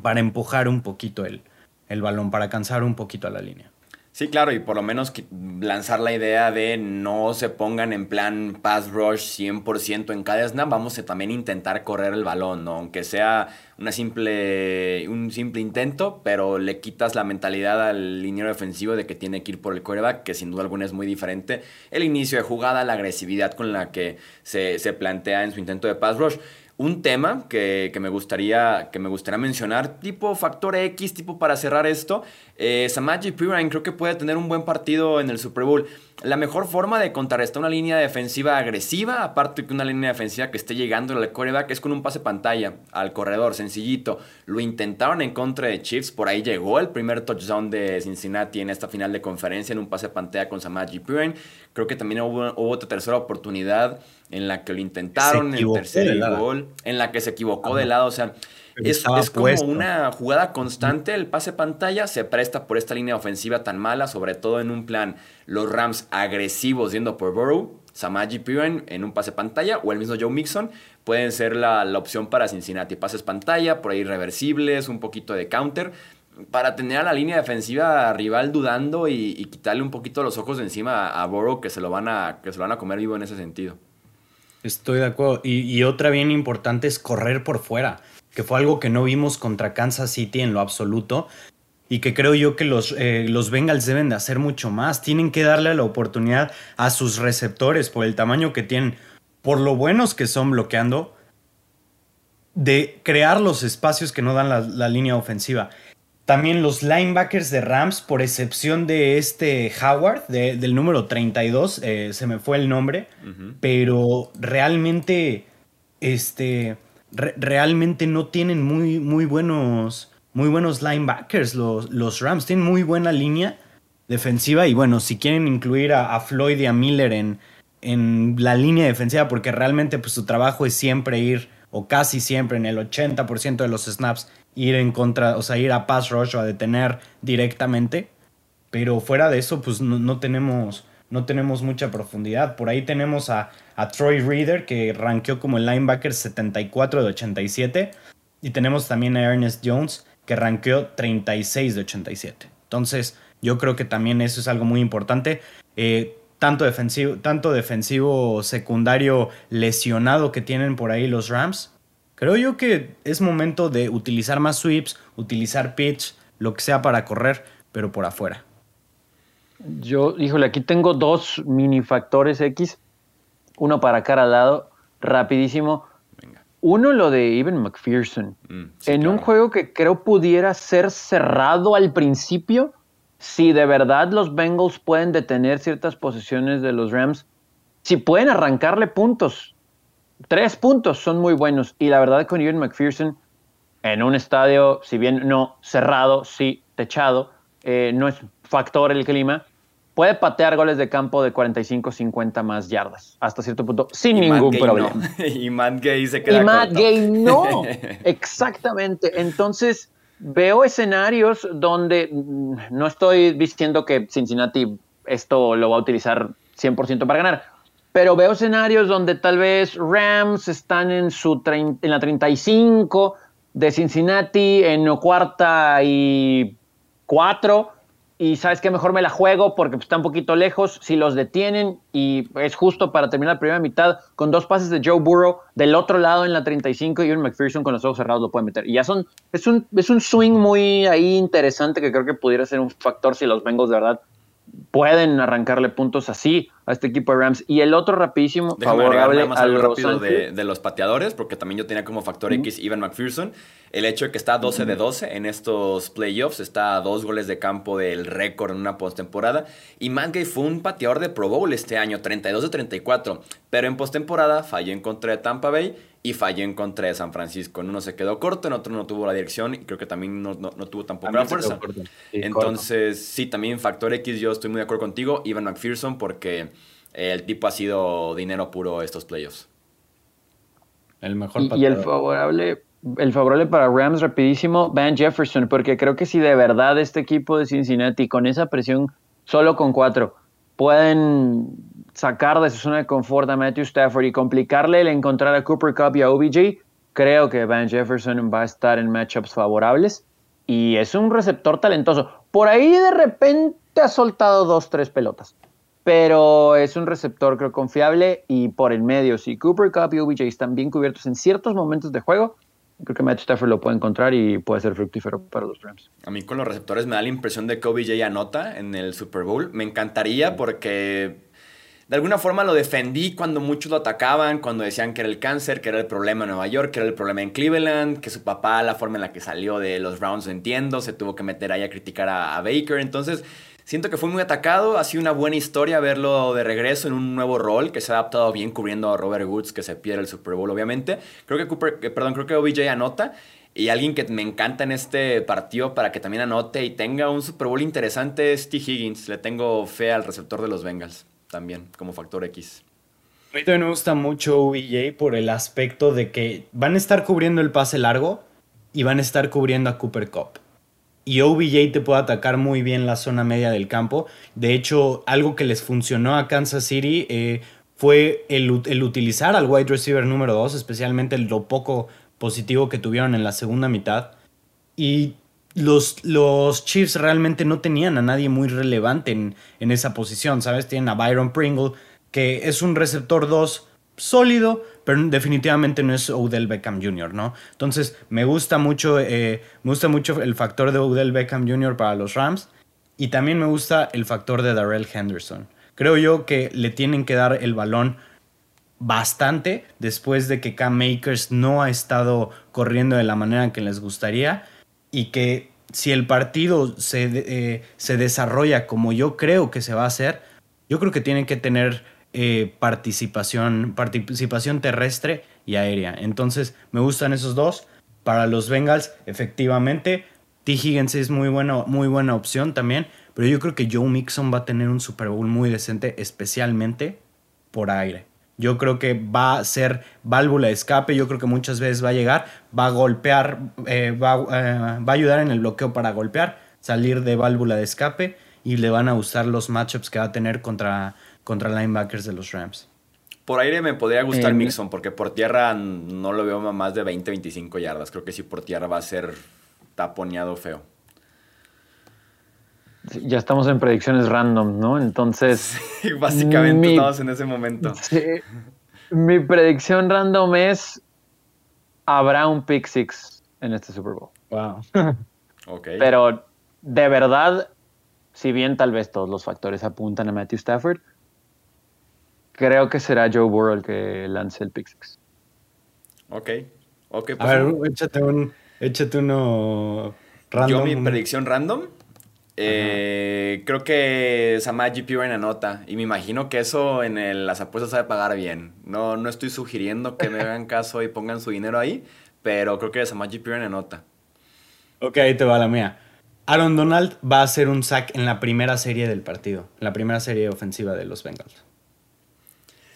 para empujar un poquito el, el balón, para cansar un poquito a la línea. Sí, claro, y por lo menos lanzar la idea de no se pongan en plan pass rush 100% en cada snap, vamos a también intentar correr el balón, ¿no? Aunque sea una simple, un simple intento, pero le quitas la mentalidad al liniero defensivo de que tiene que ir por el quarterback, que sin duda alguna es muy diferente. El inicio de jugada, la agresividad con la que se, se plantea en su intento de pass rush. Un tema que, me gustaría, que me gustaría mencionar, tipo factor X, tipo para cerrar esto, eh, Samaji Pirine creo que puede tener un buen partido en el Super Bowl. La mejor forma de contrarrestar una línea defensiva agresiva, aparte que una línea defensiva que esté llegando al quarterback, es con un pase pantalla al corredor, sencillito. Lo intentaron en contra de Chiefs, por ahí llegó el primer touchdown de Cincinnati en esta final de conferencia en un pase pantalla con Samaji Pirine. Creo que también hubo, hubo otra tercera oportunidad en la que lo intentaron, en el tercer gol, en la que se equivocó de lado, o sea, es, como una jugada constante, el pase pantalla se presta por esta línea ofensiva tan mala, sobre todo en un plan los Rams agresivos yendo por Burrow, Samaji Piran en un pase pantalla o el mismo Joe Mixon pueden ser la, opción para Cincinnati. Pases pantalla, por ahí reversibles, un poquito de counter, para tener a la línea defensiva rival dudando y, quitarle un poquito los ojos de encima a, a Burrow que se, lo van a, que se lo van a comer vivo en ese sentido. Estoy de acuerdo. Y, otra bien importante es correr por fuera, que fue algo que no vimos contra Kansas City en lo absoluto. Y que creo yo que los, eh, los Bengals deben de hacer mucho más. Tienen que darle la oportunidad a sus receptores por el tamaño que tienen, por lo buenos que son bloqueando, de crear los espacios que no dan la línea ofensiva. También los linebackers de Rams, por excepción de este Howard, del número 32, eh, se me fue el nombre, pero realmente, este, realmente no tienen muy, muy, buenos, muy buenos linebackers los, los, Rams. Tienen muy buena línea defensiva y bueno, si quieren incluir a, Floyd y a Miller en, en la línea defensiva, porque realmente pues, su trabajo es siempre ir, o casi siempre, en el 80% de los snaps, ir en contra, o sea, ir a pass rush o a detener directamente. Pero fuera de eso, pues no, tenemos, no tenemos mucha profundidad. Por ahí tenemos a, a Troy Reader, que rankeó como el linebacker 74 de 87. Y tenemos también a Ernest Jones, que rankeó 36 de 87. Entonces, yo creo que también eso es algo muy importante. Eh, tanto defensivo, tanto defensivo secundario lesionado que tienen por ahí los Rams, Creo yo que es momento de utilizar más sweeps, utilizar pitch, lo que sea para correr, pero por afuera. Yo, híjole, aquí tengo dos mini factores X, uno para cada lado. rapidísimo. Uno, lo de Evan McPherson. Mm, sí, en un juego que creo pudiera ser cerrado al principio, si de verdad los Bengals pueden detener ciertas posiciones de los Rams, si pueden arrancarle puntos, tres puntos son muy buenos. Y la verdad con Evan McPherson, en un estadio, si bien no cerrado, sí techado, eh, no es factor el clima, puede patear goles de campo de 45, 50 más yardas, hasta cierto punto, sin Y ningún problema. no. y Matt Gay se queda Y Matt corto. Gay no. Exactamente. Entonces, veo escenarios donde mm, no estoy diciendo que Cincinnati esto lo va a utilizar 100% para ganar, pero veo escenarios donde tal vez Rams están en, su en la 35 de Cincinnati en cuarta y cuatro. Y sabes que mejor me la juego porque está un poquito lejos. Si los detienen y es justo para terminar la primera mitad con dos pases de Joe Burrow del otro lado en la 35 y un McPherson con los ojos cerrados lo puede meter. Y ya son, es un, es un swing muy ahí interesante que creo que pudiera ser un factor si los Bengals de verdad pueden arrancarle puntos así a este equipo de Rams. Y el otro rapidísimo, Déjame agregar favorable nada más algo los rápido de, de los pateadores, porque también yo tenía como factor X Ivan McPherson. El hecho de que está 12 de 12 en estos playoffs, está a dos goles de campo del récord en una postemporada. Y Matt Gay fue un pateador de Pro Bowl este año, 32 de 34. Pero en postemporada falló en contra de Tampa Bay y falló en contra de San Francisco. En uno se quedó corto, en otro no tuvo la dirección y creo que también no, no- no tuvo tampoco la También fuerza. Sí, Entonces, sí, también factor X, yo estoy muy de acuerdo contigo, Ivan McPherson, porque el tipo ha sido dinero puro estos playoffs. El mejor Y, y el favorable, el favorable para Rams rapidísimo, Van Jefferson, porque creo que si de verdad este equipo de Cincinnati con esa presión solo con cuatro pueden sacar de su zona de confort a Matthew Stafford y complicarle el encontrar a Cooper Cup y a OBJ, creo que Van Jefferson va a estar en matchups favorables y es un receptor talentoso. Por ahí de repente ha soltado dos, tres pelotas pero es un receptor creo confiable y por el medio, si Cooper Cup y OBJ están bien cubiertos en ciertos momentos de juego, creo que Matt Stafford lo puede encontrar y puede ser fructífero para los Rams. A mí con los receptores me da la impresión de que OBJ anota en el Super Bowl. Me encantaría porque de alguna forma lo defendí cuando muchos lo atacaban, cuando decían que era el cáncer, que era el problema en Nueva York, que era el problema en Cleveland, que su papá, la forma en la que salió de los Browns, entiendo, se tuvo que meter ahí a criticar a, a Baker. Entonces, siento que fue muy atacado. Ha sido una buena historia verlo de regreso en un nuevo rol, que se ha adaptado bien cubriendo a Robert Woods, que se pierde el Super Bowl, obviamente. Creo que Cooper, perdón, creo que OBJ anota. Y alguien que me encanta en este partido para que también anote y tenga un Super Bowl interesante es T. Higgins. Le tengo fe al receptor de los Bengals también, como factor X. A mí también me gusta mucho OBJ por el aspecto de que van a estar cubriendo el pase largo y van a estar cubriendo a Cooper Cup. Y OBJ te puede atacar muy bien la zona media del campo. De hecho, algo que les funcionó a Kansas City eh, fue el, ut- el utilizar al wide receiver número 2, especialmente lo poco positivo que tuvieron en la segunda mitad. Y los, los Chiefs realmente no tenían a nadie muy relevante en, en esa posición, ¿sabes? Tienen a Byron Pringle, que es un receptor 2 sólido, pero definitivamente no es Odell Beckham Jr., ¿no? Entonces, me gusta mucho, eh, me gusta mucho el factor de Odell Beckham Jr. para los Rams y también me gusta el factor de Darrell Henderson. Creo yo que le tienen que dar el balón bastante después de que Cam Makers no ha estado corriendo de la manera que les gustaría y que si el partido se, eh, se desarrolla como yo creo que se va a hacer, yo creo que tienen que tener eh, participación, participación terrestre y aérea. Entonces me gustan esos dos. Para los Bengals, efectivamente, T. Higgins es muy buena, muy buena opción también, pero yo creo que Joe Mixon va a tener un Super Bowl muy decente, especialmente por aire. Yo creo que va a ser válvula de escape, yo creo que muchas veces va a llegar, va a golpear, eh, va, eh, va a ayudar en el bloqueo para golpear, salir de válvula de escape y le van a gustar los matchups que va a tener contra, contra linebackers de los Rams. Por aire me podría gustar Eh, Mixon, porque por tierra no lo veo a más de 20, 25 yardas. Creo que sí por tierra va a ser taponeado feo. Ya estamos en predicciones random, ¿no? Entonces, Básicamente Mi- estamos en ese momento. sí, mi predicción random es habrá un pick six en este Super Bowl. Wow. Ok. Pero de verdad, si bien tal vez todos los factores apuntan a Matthew Stafford, creo que será Joe Burrow el que lance el pick six. Ok, ok. a ver, échate, un, échate uno random. Yo mi predicción random. Eh, creo que Samaji Piran anota y me imagino que eso en las apuestas sabe pagar bien. No, no estoy sugiriendo que me hagan caso y pongan su dinero ahí, pero creo que Samaji Piran anota. Ok, ahí te va la mía. Aaron Donald va a hacer un sack en la primera serie del partido, en la primera serie ofensiva de los Bengals.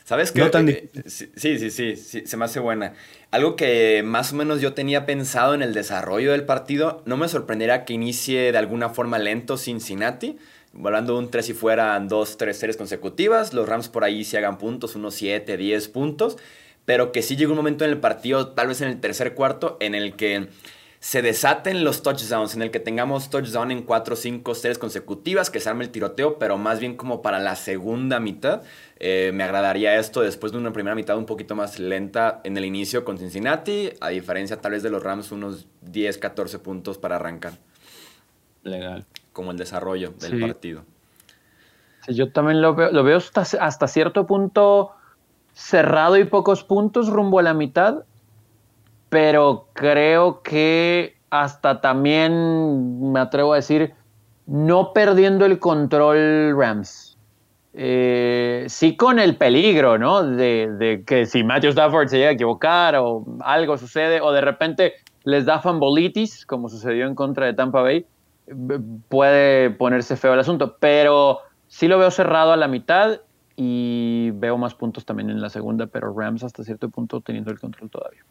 ¿Sabes qué? Eh, sí, sí, sí, sí, se me hace buena. Algo que más o menos yo tenía pensado en el desarrollo del partido, no me sorprendería que inicie de alguna forma lento Cincinnati, volando un 3 y fueran 2, 3 series consecutivas, los Rams por ahí se hagan puntos, unos 7, 10 puntos, pero que sí llegue un momento en el partido, tal vez en el tercer cuarto, en el que se desaten los touchdowns, en el que tengamos touchdown en 4, 5 series consecutivas, que se arme el tiroteo, pero más bien como para la segunda mitad. Eh, me agradaría esto después de una primera mitad un poquito más lenta en el inicio con Cincinnati, a diferencia tal vez de los Rams, unos 10, 14 puntos para arrancar. Legal. Como el desarrollo del partido. Sí, yo también lo veo, lo veo hasta, hasta cierto punto cerrado y pocos puntos rumbo a la mitad, pero creo que hasta también me atrevo a decir, no perdiendo el control Rams. Eh, sí con el peligro, ¿no? De, que si Matthew Stafford se llega a equivocar o algo sucede, o de repente les da fambolitis, como sucedió en contra de Tampa Bay, puede ponerse feo el asunto. Pero sí lo veo cerrado a la mitad y veo más puntos también en la segunda, pero Rams hasta cierto punto teniendo el control todavía.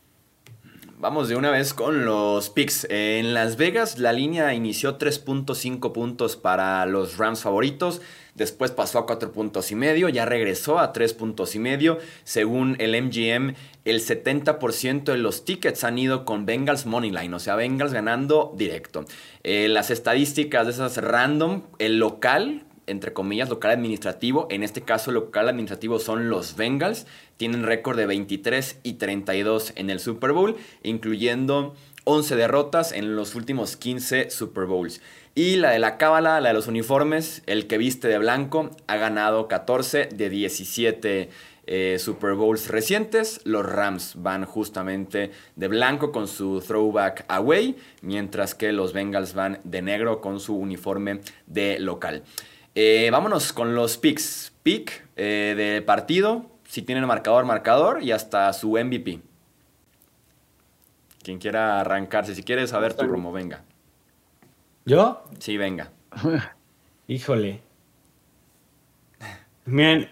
Vamos de una vez con los picks. En Las Vegas la línea inició 3.5 puntos para los Rams favoritos. Después pasó a 4 puntos y medio, ya regresó a 3 puntos y medio. Según el MGM, el 70% de los tickets han ido con Bengals Moneyline, o sea, Bengals ganando directo. Eh, las estadísticas de esas random, el local, entre comillas, local administrativo. En este caso, local administrativo son los Bengals. Tienen récord de 23 y 32 en el Super Bowl, incluyendo 11 derrotas en los últimos 15 Super Bowls. Y la de la cábala, la de los uniformes, el que viste de blanco, ha ganado 14 de 17 eh, Super Bowls recientes. Los Rams van justamente de blanco con su throwback away, mientras que los Bengals van de negro con su uniforme de local. Eh, vámonos con los picks. Pick eh, de partido, si tienen marcador, marcador y hasta su MVP. Quien quiera arrancarse, si quieres saber tu promo, venga. ¿Yo? Sí, venga. Híjole. Miren,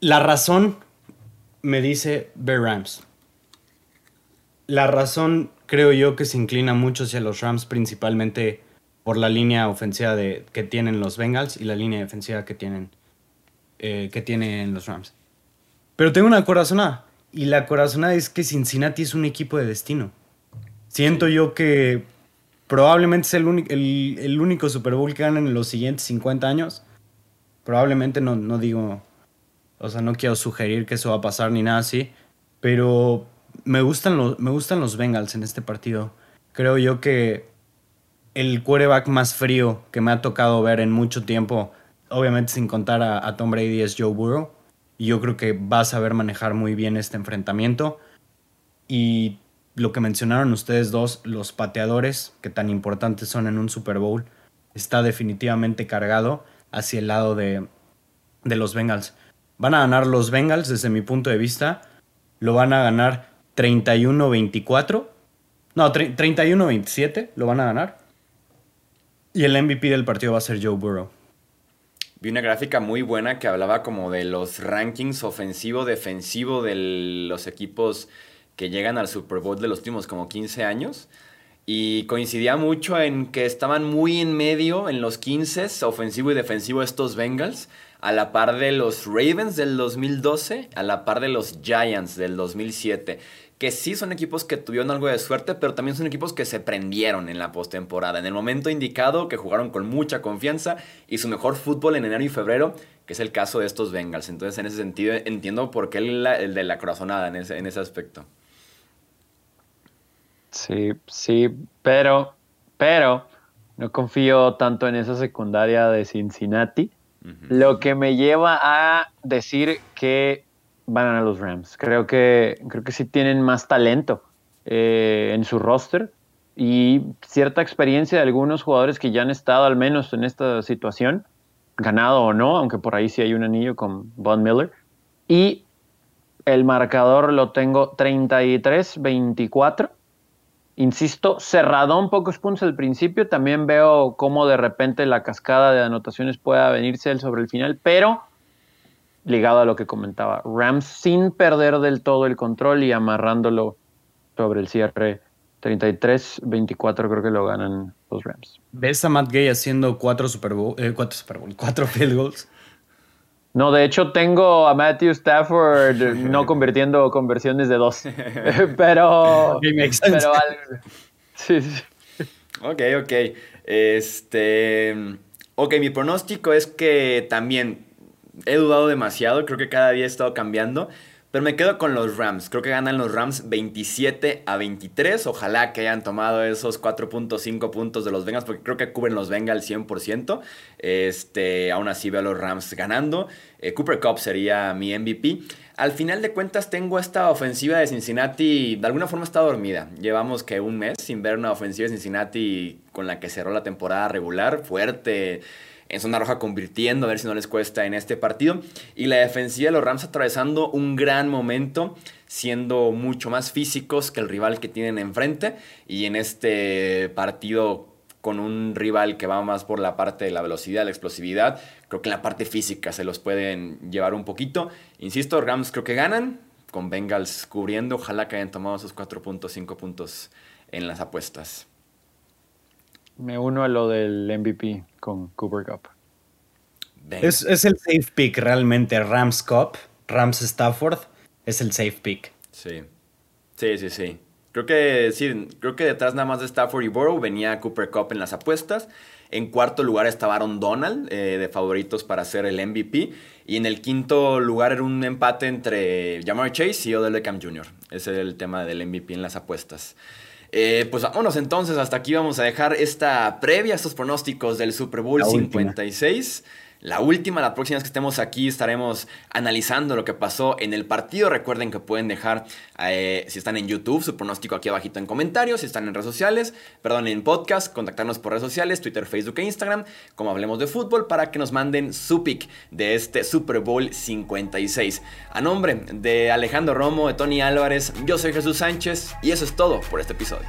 la razón me dice Bear Rams. La razón creo yo que se inclina mucho hacia los Rams, principalmente por la línea ofensiva de, que tienen los Bengals y la línea defensiva que tienen, eh, que tienen los Rams. Pero tengo una corazonada. Y la corazonada es que Cincinnati es un equipo de destino. Siento yo que probablemente es el, el, único Super Bowl que ganan en los siguientes 50 años. Probablemente no, no digo, o sea, no quiero sugerir que eso va a pasar ni nada así. Pero me gustan los, me gustan los Bengals en este partido. Creo yo que el quarterback más frío que me ha tocado ver en mucho tiempo, obviamente sin contar a, Tom Brady, es Joe Burrow. Y yo creo que va a saber manejar muy bien este enfrentamiento. Y lo que mencionaron ustedes dos, los pateadores, que tan importantes son en un Super Bowl, está definitivamente cargado hacia el lado de, de los Bengals. Van a ganar los Bengals desde mi punto de vista. Lo van a ganar 31-24. No, 31-27 lo van a ganar. Y el MVP del partido va a ser Joe Burrow. Vi una gráfica muy buena que hablaba como de los rankings ofensivo-defensivo de los equipos que llegan al Super Bowl de los últimos como 15 años. Y coincidía mucho en que estaban muy en medio en los 15 ofensivo y defensivo estos Bengals, a la par de los Ravens del 2012, a la par de los Giants del 2007 que sí son equipos que tuvieron algo de suerte, pero también son equipos que se prendieron en la postemporada, en el momento indicado, que jugaron con mucha confianza y su mejor fútbol en enero y febrero, que es el caso de estos Bengals. Entonces, en ese sentido, entiendo por qué el, de la corazonada en ese, en ese aspecto. Sí, sí, pero, pero no confío tanto en esa secundaria de Cincinnati. lo que me lleva a decir que van a los Rams. Creo que, creo que sí tienen más talento eh, en su roster y cierta experiencia de algunos jugadores que ya han estado al menos en esta situación, ganado o no, aunque por ahí sí hay un anillo con Von Miller. Y el marcador lo tengo 33-24. Insisto, cerradón pocos puntos al principio. También veo cómo de repente la cascada de anotaciones pueda venirse sobre el final, pero ligado a lo que comentaba, Rams sin perder del todo el control y amarrándolo sobre el cierre 33-24 creo que lo ganan los Rams. ¿Ves a Matt Gay haciendo cuatro Super Bowl, eh, cuatro Super Bowl, cuatro field goals? No, de hecho tengo a Matthew Stafford no convirtiendo conversiones de dos. pero. pero sí, sí. Ok, ok. Este. Ok, mi pronóstico es que también he dudado demasiado. Creo que cada día he estado cambiando. Pero me quedo con los Rams. Creo que ganan los Rams 27 a 23. Ojalá que hayan tomado esos 4.5 puntos de los Bengals, porque creo que cubren los Bengals 100%. Este, aún así veo a los Rams ganando. Eh, Cooper Cup sería mi MVP. Al final de cuentas tengo esta ofensiva de Cincinnati, de alguna forma está dormida. Llevamos que un mes sin ver una ofensiva de Cincinnati con la que cerró la temporada regular, fuerte en zona roja convirtiendo, a ver si no les cuesta en este partido. Y la defensiva de los Rams atravesando un gran momento, siendo mucho más físicos que el rival que tienen enfrente. Y en este partido con un rival que va más por la parte de la velocidad, la explosividad, creo que en la parte física se los pueden llevar un poquito. Insisto, Rams creo que ganan, con Bengals cubriendo, ojalá que hayan tomado esos 4.5 puntos en las apuestas. Me uno a lo del MVP con Cooper Cup. Es, es, el safe pick realmente, Rams Cup, Rams Stafford, es el safe pick. Sí, sí, sí, sí. Creo que sí, creo que detrás nada más de Stafford y Burrow venía Cooper Cup en las apuestas. En cuarto lugar estaba Aaron Donald, eh, de favoritos para ser el MVP. Y en el quinto lugar era un empate entre Jamar Chase y Odell Beckham Jr. Ese es el tema del MVP en las apuestas. Eh, pues vámonos entonces, hasta aquí vamos a dejar esta previa, estos pronósticos del Super Bowl 56 la última. La próxima vez que estemos aquí estaremos analizando lo que pasó en el partido. Recuerden que pueden dejar, eh, si están en YouTube, su pronóstico aquí abajito en comentarios. Si están en redes sociales, perdón, en podcast, contactarnos por redes sociales, Twitter, Facebook e Instagram, como hablemos de fútbol, para que nos manden su pick de este Super Bowl 56. A nombre de Alejandro Romo, de Tony Álvarez, yo soy Jesús Sánchez y eso es todo por este episodio.